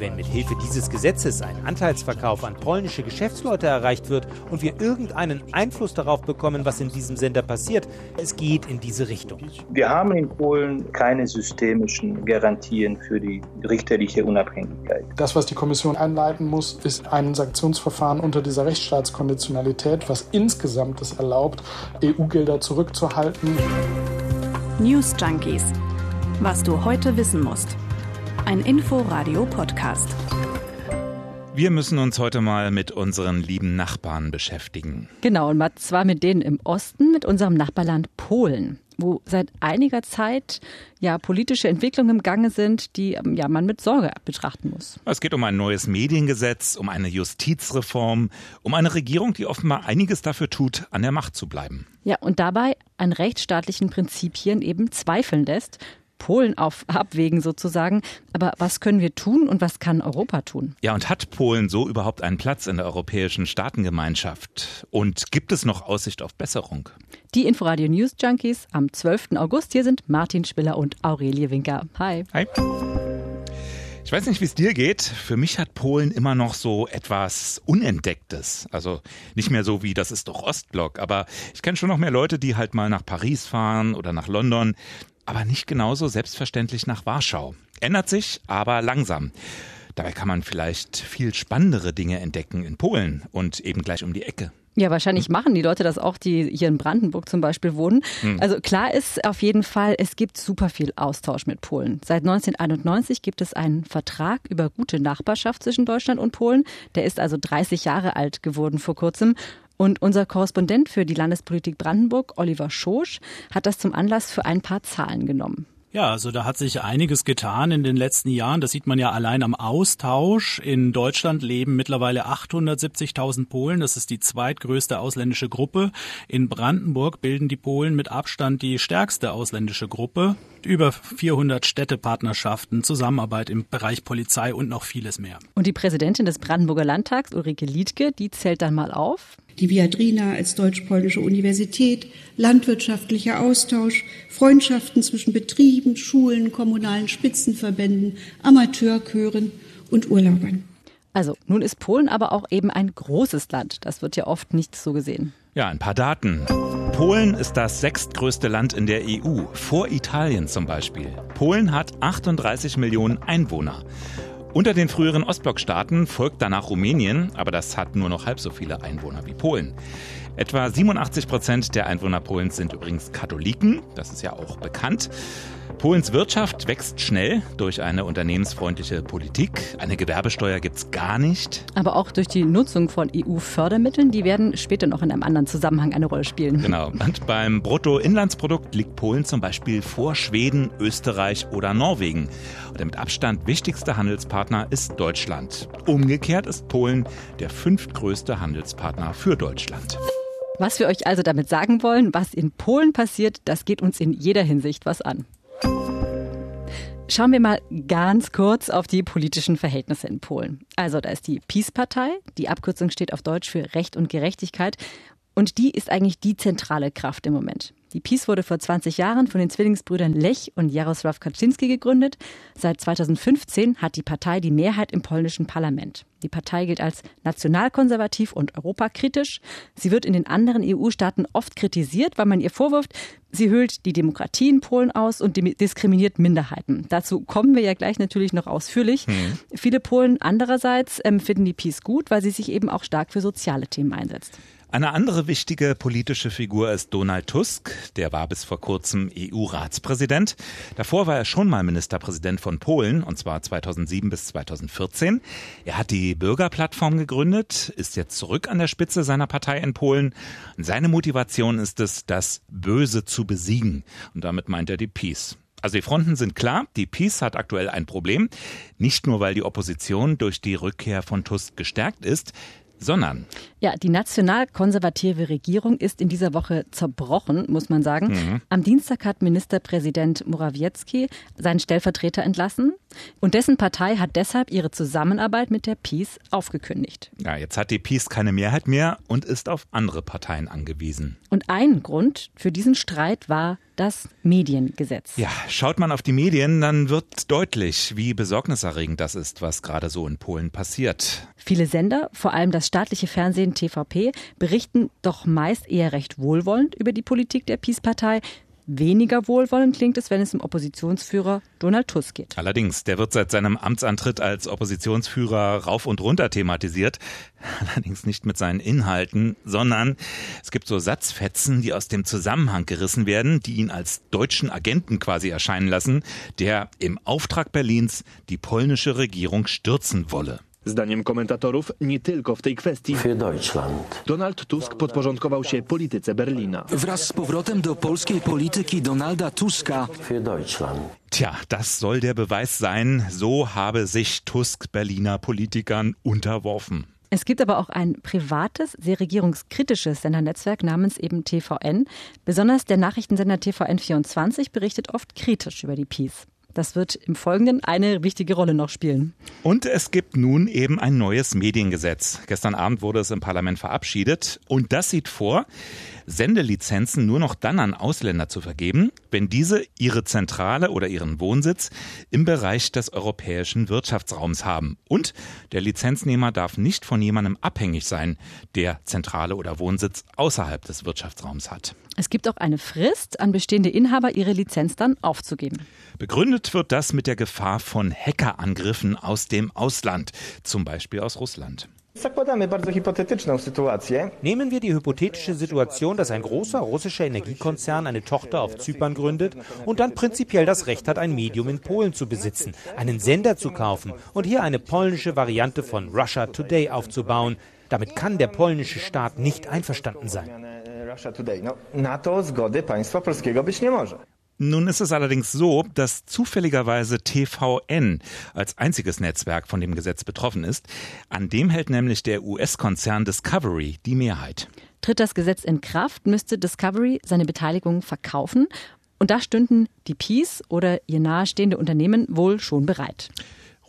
Wenn mit Hilfe dieses Gesetzes ein Anteilsverkauf an polnische Geschäftsleute erreicht wird und wir irgendeinen Einfluss darauf bekommen, was in diesem Sender passiert, es geht in diese Richtung. Wir haben in Polen keine systemischen Garantien für die richterliche Unabhängigkeit. Das, was die Kommission einleiten muss, ist ein Sanktionsverfahren unter dieser Rechtsstaatskonditionalität, was insgesamt es erlaubt, EU-Gelder zurückzuhalten. News Junkies. Was du heute wissen musst. Ein Info-Radio-Podcast. Wir müssen uns heute mal mit unseren lieben Nachbarn beschäftigen. Genau, und zwar mit denen im Osten, mit unserem Nachbarland Polen wo seit einiger Zeit ja politische Entwicklungen im Gange sind, die ähm, ja man mit Sorge betrachten muss. Es geht um ein neues Mediengesetz, um eine Justizreform, um eine Regierung, die offenbar einiges dafür tut, an der Macht zu bleiben. Ja, und dabei an rechtsstaatlichen Prinzipien eben zweifeln lässt. Polen auf abwägen sozusagen. Aber was können wir tun und was kann Europa tun? Ja, und hat Polen so überhaupt einen Platz in der europäischen Staatengemeinschaft? Und gibt es noch Aussicht auf Besserung? Die Inforadio News Junkies am 12. August. Hier sind Martin Spiller und Aurelie Winker. Hi. Hi. Ich weiß nicht, wie es dir geht. Für mich hat Polen immer noch so etwas Unentdecktes. Also nicht mehr so wie, das ist doch Ostblock. Aber ich kenne schon noch mehr Leute, die halt mal nach Paris fahren oder nach London aber nicht genauso selbstverständlich nach Warschau. Ändert sich, aber langsam. Dabei kann man vielleicht viel spannendere Dinge entdecken in Polen und eben gleich um die Ecke. Ja, wahrscheinlich machen die Leute das auch, die hier in Brandenburg zum Beispiel wohnen. Hm. Also klar ist auf jeden Fall, es gibt super viel Austausch mit Polen. Seit 1991 gibt es einen Vertrag über gute Nachbarschaft zwischen Deutschland und Polen. Der ist also 30 Jahre alt geworden vor kurzem. Und unser Korrespondent für die Landespolitik Brandenburg, Oliver Schosch, hat das zum Anlass für ein paar Zahlen genommen. Ja, also da hat sich einiges getan in den letzten Jahren. Das sieht man ja allein am Austausch. In Deutschland leben mittlerweile 870.000 Polen. Das ist die zweitgrößte ausländische Gruppe. In Brandenburg bilden die Polen mit Abstand die stärkste ausländische Gruppe. Über 400 Städtepartnerschaften, Zusammenarbeit im Bereich Polizei und noch vieles mehr. Und die Präsidentin des Brandenburger Landtags, Ulrike Liedke, die zählt dann mal auf die Viadrina als deutsch-polnische Universität, landwirtschaftlicher Austausch, Freundschaften zwischen Betrieben, Schulen, kommunalen Spitzenverbänden, Amateurchören und Urlaubern. Also, nun ist Polen aber auch eben ein großes Land. Das wird ja oft nicht so gesehen. Ja, ein paar Daten. Polen ist das sechstgrößte Land in der EU, vor Italien zum Beispiel. Polen hat 38 Millionen Einwohner. Unter den früheren Ostblockstaaten folgt danach Rumänien, aber das hat nur noch halb so viele Einwohner wie Polen. Etwa 87 Prozent der Einwohner Polens sind übrigens Katholiken, das ist ja auch bekannt. Polens Wirtschaft wächst schnell durch eine unternehmensfreundliche Politik. Eine Gewerbesteuer gibt es gar nicht. Aber auch durch die Nutzung von EU-Fördermitteln, die werden später noch in einem anderen Zusammenhang eine Rolle spielen. Genau. Und beim Bruttoinlandsprodukt liegt Polen zum Beispiel vor Schweden, Österreich oder Norwegen. Und der mit Abstand wichtigste Handelspartner ist Deutschland. Umgekehrt ist Polen der fünftgrößte Handelspartner für Deutschland. Was wir euch also damit sagen wollen, was in Polen passiert, das geht uns in jeder Hinsicht was an. Schauen wir mal ganz kurz auf die politischen Verhältnisse in Polen. Also da ist die PiS-Partei, die Abkürzung steht auf Deutsch für Recht und Gerechtigkeit und die ist eigentlich die zentrale Kraft im Moment. Die PiS wurde vor 20 Jahren von den Zwillingsbrüdern Lech und Jarosław Kaczynski gegründet. Seit 2015 hat die Partei die Mehrheit im polnischen Parlament. Die Partei gilt als nationalkonservativ und europakritisch. Sie wird in den anderen EU-Staaten oft kritisiert, weil man ihr vorwirft, sie hüllt die Demokratie in Polen aus und diskriminiert Minderheiten. Dazu kommen wir ja gleich natürlich noch ausführlich. Hm. Viele Polen andererseits ähm, finden die PiS gut, weil sie sich eben auch stark für soziale Themen einsetzt. Eine andere wichtige politische Figur ist Donald Tusk. Der war bis vor kurzem EU-Ratspräsident. Davor war er schon mal Ministerpräsident von Polen, und zwar 2007 bis 2014. Er hat die Bürgerplattform gegründet, ist jetzt zurück an der Spitze seiner Partei in Polen. seine Motivation ist es, das Böse zu besiegen. Und damit meint er die Peace. Also die Fronten sind klar, die Peace hat aktuell ein Problem, nicht nur weil die Opposition durch die Rückkehr von Tusk gestärkt ist, sondern. Ja, die nationalkonservative Regierung ist in dieser Woche zerbrochen, muss man sagen. Mhm. Am Dienstag hat Ministerpräsident Morawiecki seinen Stellvertreter entlassen und dessen Partei hat deshalb ihre Zusammenarbeit mit der PiS aufgekündigt. Ja, jetzt hat die PiS keine Mehrheit mehr und ist auf andere Parteien angewiesen. Und ein Grund für diesen Streit war das Mediengesetz. Ja, schaut man auf die Medien, dann wird deutlich, wie besorgniserregend das ist, was gerade so in Polen passiert. Viele Sender, vor allem das staatliche Fernsehen TVP, berichten doch meist eher recht wohlwollend über die Politik der Peace-Partei. Weniger wohlwollend klingt es, wenn es um Oppositionsführer Donald Tusk geht. Allerdings, der wird seit seinem Amtsantritt als Oppositionsführer rauf und runter thematisiert. Allerdings nicht mit seinen Inhalten, sondern es gibt so Satzfetzen, die aus dem Zusammenhang gerissen werden, die ihn als deutschen Agenten quasi erscheinen lassen, der im Auftrag Berlins die polnische Regierung stürzen wolle. Zdaniem komentatorów nie tylko w tej kwestii Donald Tusk podporządkował się polityce Berlina. Wraz z powrotem do polskiej polityki Donalda Tuska Tja, das soll der Beweis sein, so habe sich Tusk Berliner Politikern unterworfen. Es gibt aber auch ein privates, sehr regierungskritisches Sendernetzwerk namens eben TVN. Besonders der Nachrichtensender TVN24 berichtet oft kritisch über die Peace. Das wird im Folgenden eine wichtige Rolle noch spielen. Und es gibt nun eben ein neues Mediengesetz. Gestern Abend wurde es im Parlament verabschiedet und das sieht vor, Sendelizenzen nur noch dann an Ausländer zu vergeben, wenn diese ihre Zentrale oder ihren Wohnsitz im Bereich des europäischen Wirtschaftsraums haben. Und der Lizenznehmer darf nicht von jemandem abhängig sein, der Zentrale oder Wohnsitz außerhalb des Wirtschaftsraums hat. Es gibt auch eine Frist, an bestehende Inhaber ihre Lizenz dann aufzugeben. Begründet wird das mit der Gefahr von Hackerangriffen aus dem Ausland, zum Beispiel aus Russland. Nehmen wir die hypothetische Situation, dass ein großer russischer Energiekonzern eine Tochter auf Zypern gründet und dann prinzipiell das Recht hat, ein Medium in Polen zu besitzen, einen Sender zu kaufen und hier eine polnische Variante von Russia Today aufzubauen. Damit kann der polnische Staat nicht einverstanden sein. Nun ist es allerdings so, dass zufälligerweise TVN als einziges Netzwerk von dem Gesetz betroffen ist. An dem hält nämlich der US-Konzern Discovery die Mehrheit. Tritt das Gesetz in Kraft, müsste Discovery seine Beteiligung verkaufen. Und da stünden die Peace oder ihr nahestehende Unternehmen wohl schon bereit.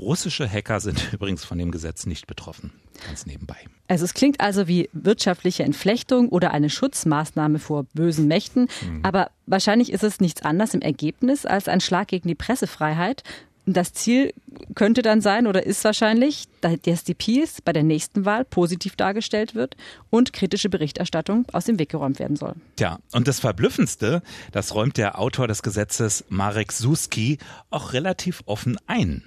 Russische Hacker sind übrigens von dem Gesetz nicht betroffen. Ganz nebenbei. Also es klingt also wie wirtschaftliche Entflechtung oder eine Schutzmaßnahme vor bösen Mächten, mhm. aber wahrscheinlich ist es nichts anderes im Ergebnis als ein Schlag gegen die Pressefreiheit. Das Ziel könnte dann sein oder ist wahrscheinlich, dass die Peace bei der nächsten Wahl positiv dargestellt wird und kritische Berichterstattung aus dem Weg geräumt werden soll. Tja, und das Verblüffendste, das räumt der Autor des Gesetzes Marek Suski auch relativ offen ein.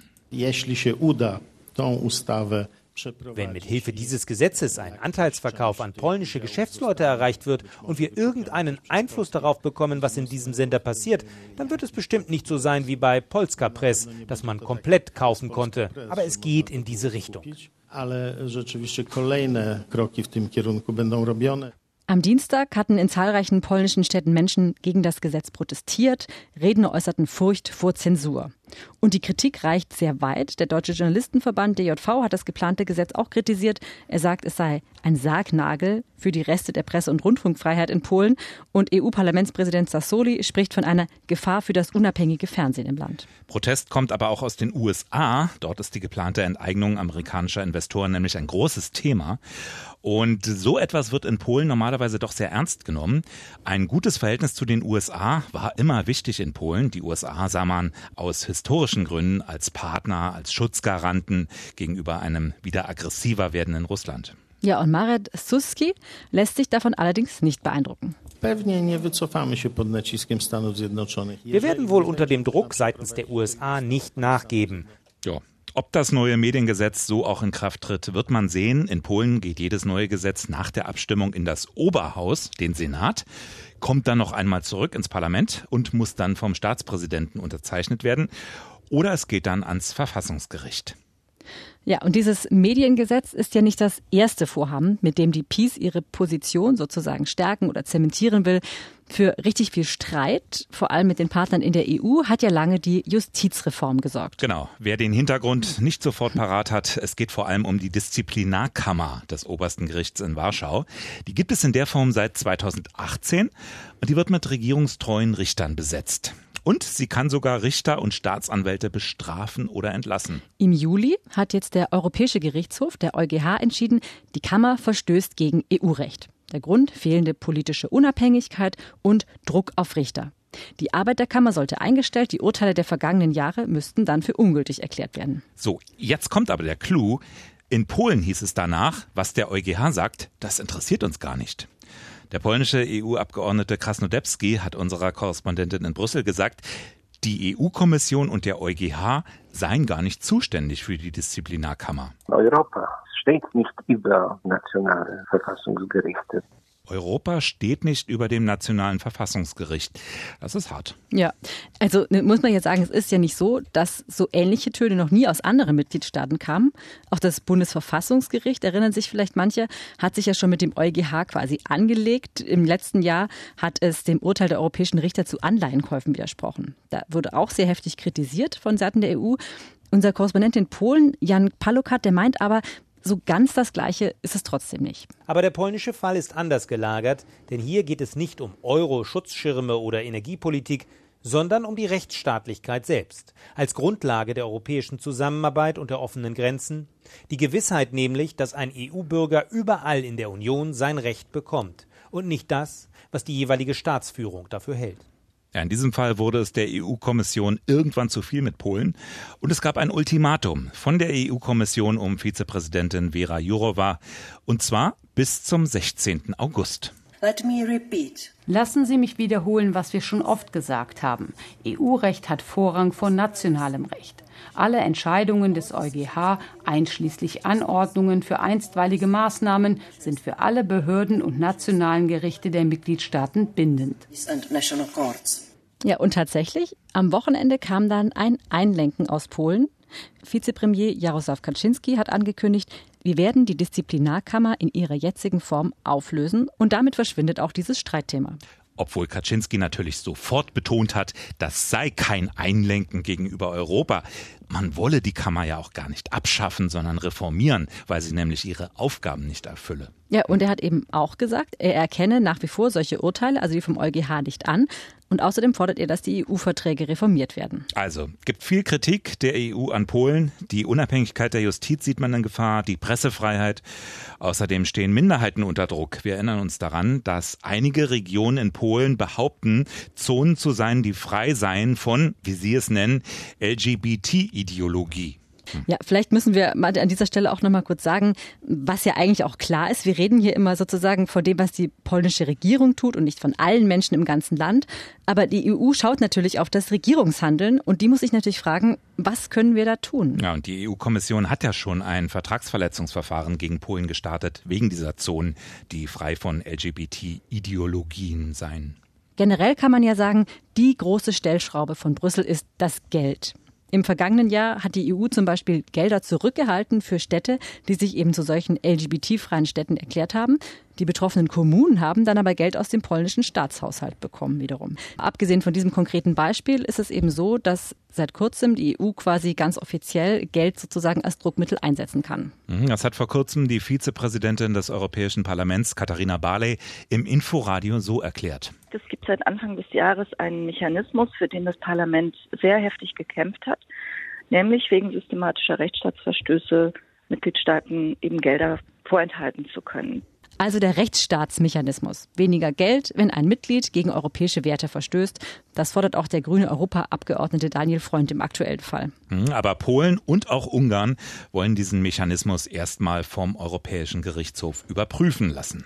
Wenn mit Hilfe dieses Gesetzes ein Anteilsverkauf an polnische Geschäftsleute erreicht wird und wir irgendeinen Einfluss darauf bekommen, was in diesem Sender passiert, dann wird es bestimmt nicht so sein wie bei Polska Press, dass man komplett kaufen konnte. Aber es geht in diese Richtung. Am Dienstag hatten in zahlreichen polnischen Städten Menschen gegen das Gesetz protestiert. Redner äußerten Furcht vor Zensur. Und die Kritik reicht sehr weit. Der Deutsche Journalistenverband DJV hat das geplante Gesetz auch kritisiert. Er sagt, es sei ein Sargnagel für die Reste der Presse- und Rundfunkfreiheit in Polen. Und EU-Parlamentspräsident Sassoli spricht von einer Gefahr für das unabhängige Fernsehen im Land. Protest kommt aber auch aus den USA. Dort ist die geplante Enteignung amerikanischer Investoren nämlich ein großes Thema. Und so etwas wird in Polen normalerweise doch sehr ernst genommen. Ein gutes Verhältnis zu den USA war immer wichtig in Polen. Die USA sah man aus historischen Gründen als Partner, als Schutzgaranten gegenüber einem wieder aggressiver werdenden Russland. Ja, und Marek Suski lässt sich davon allerdings nicht beeindrucken. Wir werden wohl unter dem Druck seitens der USA nicht nachgeben. Ja, ob das neue Mediengesetz so auch in Kraft tritt, wird man sehen. In Polen geht jedes neue Gesetz nach der Abstimmung in das Oberhaus, den Senat, kommt dann noch einmal zurück ins Parlament und muss dann vom Staatspräsidenten unterzeichnet werden. Oder es geht dann ans Verfassungsgericht. Ja, und dieses Mediengesetz ist ja nicht das erste Vorhaben, mit dem die Peace ihre Position sozusagen stärken oder zementieren will. Für richtig viel Streit, vor allem mit den Partnern in der EU, hat ja lange die Justizreform gesorgt. Genau. Wer den Hintergrund nicht sofort parat hat, es geht vor allem um die Disziplinarkammer des obersten Gerichts in Warschau. Die gibt es in der Form seit 2018 und die wird mit regierungstreuen Richtern besetzt. Und sie kann sogar Richter und Staatsanwälte bestrafen oder entlassen. Im Juli hat jetzt der Europäische Gerichtshof, der EuGH, entschieden, die Kammer verstößt gegen EU-Recht. Der Grund fehlende politische Unabhängigkeit und Druck auf Richter. Die Arbeiterkammer sollte eingestellt, die Urteile der vergangenen Jahre müssten dann für ungültig erklärt werden. So, jetzt kommt aber der Clou. In Polen hieß es danach, was der EuGH sagt, das interessiert uns gar nicht. Der polnische EU-Abgeordnete Krasnodebski hat unserer Korrespondentin in Brüssel gesagt, die EU-Kommission und der EuGH seien gar nicht zuständig für die Disziplinarkammer. Europa steht nicht über nationale Verfassungsgerichte. Europa steht nicht über dem nationalen Verfassungsgericht. Das ist hart. Ja, also ne, muss man jetzt sagen, es ist ja nicht so, dass so ähnliche Töne noch nie aus anderen Mitgliedstaaten kamen. Auch das Bundesverfassungsgericht, erinnern sich vielleicht manche, hat sich ja schon mit dem EuGH quasi angelegt. Im letzten Jahr hat es dem Urteil der europäischen Richter zu Anleihenkäufen widersprochen. Da wurde auch sehr heftig kritisiert von Seiten der EU. Unser Korrespondent in Polen, Jan Palukat, der meint aber, so ganz das Gleiche ist es trotzdem nicht. Aber der polnische Fall ist anders gelagert, denn hier geht es nicht um Euro-Schutzschirme oder Energiepolitik, sondern um die Rechtsstaatlichkeit selbst, als Grundlage der europäischen Zusammenarbeit und der offenen Grenzen, die Gewissheit nämlich, dass ein EU-Bürger überall in der Union sein Recht bekommt und nicht das, was die jeweilige Staatsführung dafür hält. Ja, in diesem Fall wurde es der EU-Kommission irgendwann zu viel mit Polen und es gab ein Ultimatum von der EU-Kommission um Vizepräsidentin Vera Jourova und zwar bis zum 16. August. Lassen Sie mich wiederholen, was wir schon oft gesagt haben. EU-Recht hat Vorrang vor nationalem Recht. Alle Entscheidungen des EuGH, einschließlich Anordnungen für einstweilige Maßnahmen, sind für alle Behörden und nationalen Gerichte der Mitgliedstaaten bindend. Ja, und tatsächlich, am Wochenende kam dann ein Einlenken aus Polen. Vizepremier Jarosław Kaczynski hat angekündigt, wir werden die Disziplinarkammer in ihrer jetzigen Form auflösen und damit verschwindet auch dieses Streitthema obwohl Kaczynski natürlich sofort betont hat, das sei kein Einlenken gegenüber Europa. Man wolle die Kammer ja auch gar nicht abschaffen, sondern reformieren, weil sie nämlich ihre Aufgaben nicht erfülle. Ja, und er hat eben auch gesagt, er erkenne nach wie vor solche Urteile, also die vom EuGH, nicht an. Und außerdem fordert er, dass die EU-Verträge reformiert werden. Also, gibt viel Kritik der EU an Polen. Die Unabhängigkeit der Justiz sieht man in Gefahr, die Pressefreiheit. Außerdem stehen Minderheiten unter Druck. Wir erinnern uns daran, dass einige Regionen in Polen behaupten, Zonen zu sein, die frei seien von, wie sie es nennen, LGBT-Ideologie. Ja, vielleicht müssen wir mal an dieser Stelle auch noch mal kurz sagen, was ja eigentlich auch klar ist. Wir reden hier immer sozusagen von dem, was die polnische Regierung tut und nicht von allen Menschen im ganzen Land. Aber die EU schaut natürlich auf das Regierungshandeln und die muss sich natürlich fragen, was können wir da tun? Ja, und die EU-Kommission hat ja schon ein Vertragsverletzungsverfahren gegen Polen gestartet, wegen dieser Zonen, die frei von LGBT-Ideologien seien. Generell kann man ja sagen, die große Stellschraube von Brüssel ist das Geld. Im vergangenen Jahr hat die EU zum Beispiel Gelder zurückgehalten für Städte, die sich eben zu solchen LGBT-freien Städten erklärt haben. Die betroffenen Kommunen haben dann aber Geld aus dem polnischen Staatshaushalt bekommen wiederum. Abgesehen von diesem konkreten Beispiel ist es eben so, dass seit kurzem die EU quasi ganz offiziell Geld sozusagen als Druckmittel einsetzen kann. Mhm, das hat vor kurzem die Vizepräsidentin des Europäischen Parlaments, Katharina Barley, im Inforadio so erklärt. Es gibt seit Anfang des Jahres einen Mechanismus, für den das Parlament sehr heftig gekämpft hat, nämlich wegen systematischer Rechtsstaatsverstöße Mitgliedstaaten eben Gelder vorenthalten zu können. Also der Rechtsstaatsmechanismus. Weniger Geld, wenn ein Mitglied gegen europäische Werte verstößt. Das fordert auch der grüne Europaabgeordnete Daniel Freund im aktuellen Fall. Hm, aber Polen und auch Ungarn wollen diesen Mechanismus erstmal vom Europäischen Gerichtshof überprüfen lassen.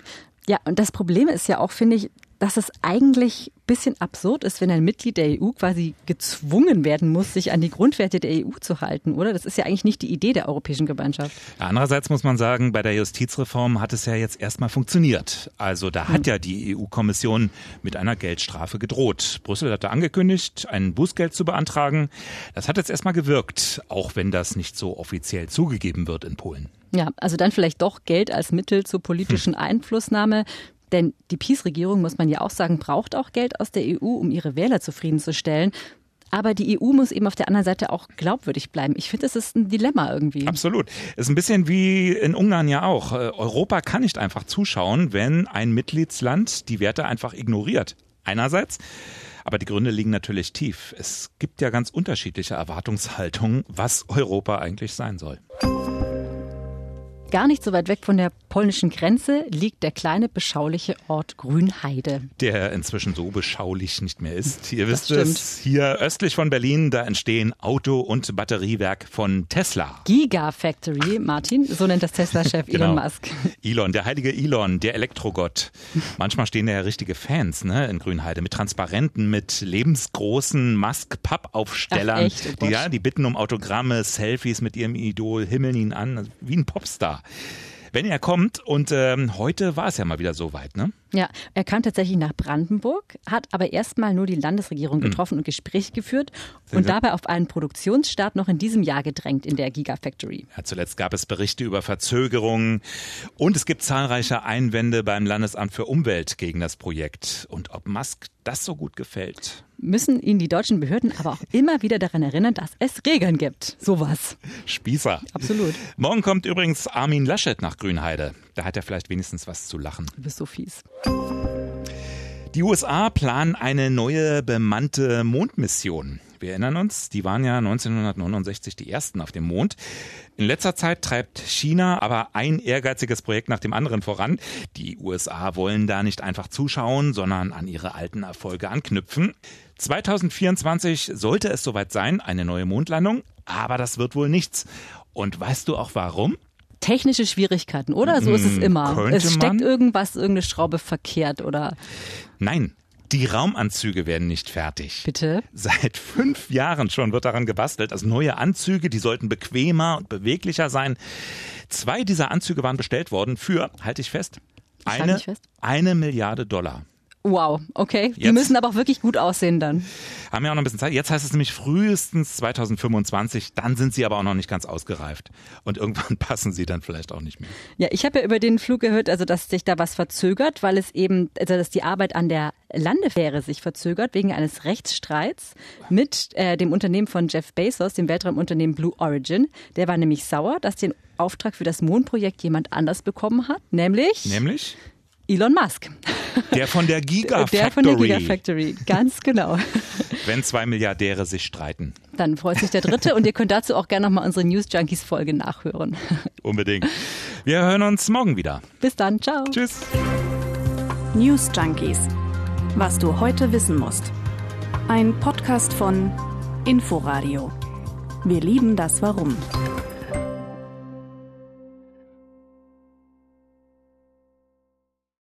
Ja, und das Problem ist ja auch, finde ich, dass es eigentlich ein bisschen absurd ist, wenn ein Mitglied der EU quasi gezwungen werden muss, sich an die Grundwerte der EU zu halten, oder? Das ist ja eigentlich nicht die Idee der Europäischen Gemeinschaft. Andererseits muss man sagen, bei der Justizreform hat es ja jetzt erstmal funktioniert. Also da hat hm. ja die EU-Kommission mit einer Geldstrafe gedroht. Brüssel hatte angekündigt, ein Bußgeld zu beantragen. Das hat jetzt erstmal gewirkt, auch wenn das nicht so offiziell zugegeben wird in Polen. Ja, also dann vielleicht doch Geld als Mittel zur politischen hm. Einflussnahme. Denn die PiS-Regierung, muss man ja auch sagen, braucht auch Geld aus der EU, um ihre Wähler zufriedenzustellen. Aber die EU muss eben auf der anderen Seite auch glaubwürdig bleiben. Ich finde, es ist ein Dilemma irgendwie. Absolut. Ist ein bisschen wie in Ungarn ja auch. Äh, Europa kann nicht einfach zuschauen, wenn ein Mitgliedsland die Werte einfach ignoriert. Einerseits. Aber die Gründe liegen natürlich tief. Es gibt ja ganz unterschiedliche Erwartungshaltungen, was Europa eigentlich sein soll. Gar nicht so weit weg von der polnischen Grenze liegt der kleine beschauliche Ort Grünheide. Der inzwischen so beschaulich nicht mehr ist. Ihr wisst es, hier östlich von Berlin, da entstehen Auto- und Batteriewerk von Tesla. Gigafactory, Martin, so nennt das Tesla-Chef genau. Elon Musk. Elon, der heilige Elon, der Elektrogott. Manchmal stehen da ja richtige Fans ne, in Grünheide mit Transparenten, mit lebensgroßen Musk-Pappaufstellern. Oh die, ja, die bitten um Autogramme, Selfies mit ihrem Idol, himmeln ihn an, wie ein Popstar wenn er kommt. Und ähm, heute war es ja mal wieder so weit, ne? Ja, er kam tatsächlich nach Brandenburg, hat aber erstmal nur die Landesregierung hm. getroffen mhm. und Gespräche geführt und dabei auf einen Produktionsstart noch in diesem Jahr gedrängt in der Gigafactory. Ja, zuletzt gab es Berichte über Verzögerungen und es gibt zahlreiche Einwände beim Landesamt für Umwelt gegen das Projekt. Und ob Musk das so gut gefällt müssen ihn die deutschen Behörden aber auch immer wieder daran erinnern, dass es Regeln gibt. Sowas. Spießer. Absolut. Morgen kommt übrigens Armin Laschet nach Grünheide. Da hat er vielleicht wenigstens was zu lachen. Du bist so fies. Die USA planen eine neue bemannte Mondmission. Wir erinnern uns, die waren ja 1969 die ersten auf dem Mond. In letzter Zeit treibt China aber ein ehrgeiziges Projekt nach dem anderen voran. Die USA wollen da nicht einfach zuschauen, sondern an ihre alten Erfolge anknüpfen. 2024 sollte es soweit sein, eine neue Mondlandung, aber das wird wohl nichts. Und weißt du auch warum? Technische Schwierigkeiten, oder? So ist es hm, immer. Könnte es steckt man? irgendwas, irgendeine Schraube verkehrt, oder? Nein, die Raumanzüge werden nicht fertig. Bitte? Seit fünf Jahren schon wird daran gebastelt. Also neue Anzüge, die sollten bequemer und beweglicher sein. Zwei dieser Anzüge waren bestellt worden für, halte ich fest, eine, ich fest. eine Milliarde Dollar. Wow, okay. Die müssen aber auch wirklich gut aussehen dann. Haben ja auch noch ein bisschen Zeit. Jetzt heißt es nämlich frühestens 2025. Dann sind sie aber auch noch nicht ganz ausgereift. Und irgendwann passen sie dann vielleicht auch nicht mehr. Ja, ich habe ja über den Flug gehört, also dass sich da was verzögert, weil es eben, also dass die Arbeit an der Landefähre sich verzögert wegen eines Rechtsstreits mit äh, dem Unternehmen von Jeff Bezos, dem Weltraumunternehmen Blue Origin. Der war nämlich sauer, dass den Auftrag für das Mondprojekt jemand anders bekommen hat, nämlich nämlich Elon Musk. Der von der Gigafactory. Der von der Gigafactory, ganz genau. Wenn zwei Milliardäre sich streiten. Dann freut sich der Dritte und ihr könnt dazu auch gerne nochmal unsere News Junkies Folge nachhören. Unbedingt. Wir hören uns morgen wieder. Bis dann, ciao. Tschüss. News Junkies. Was du heute wissen musst. Ein Podcast von Inforadio. Wir lieben das Warum.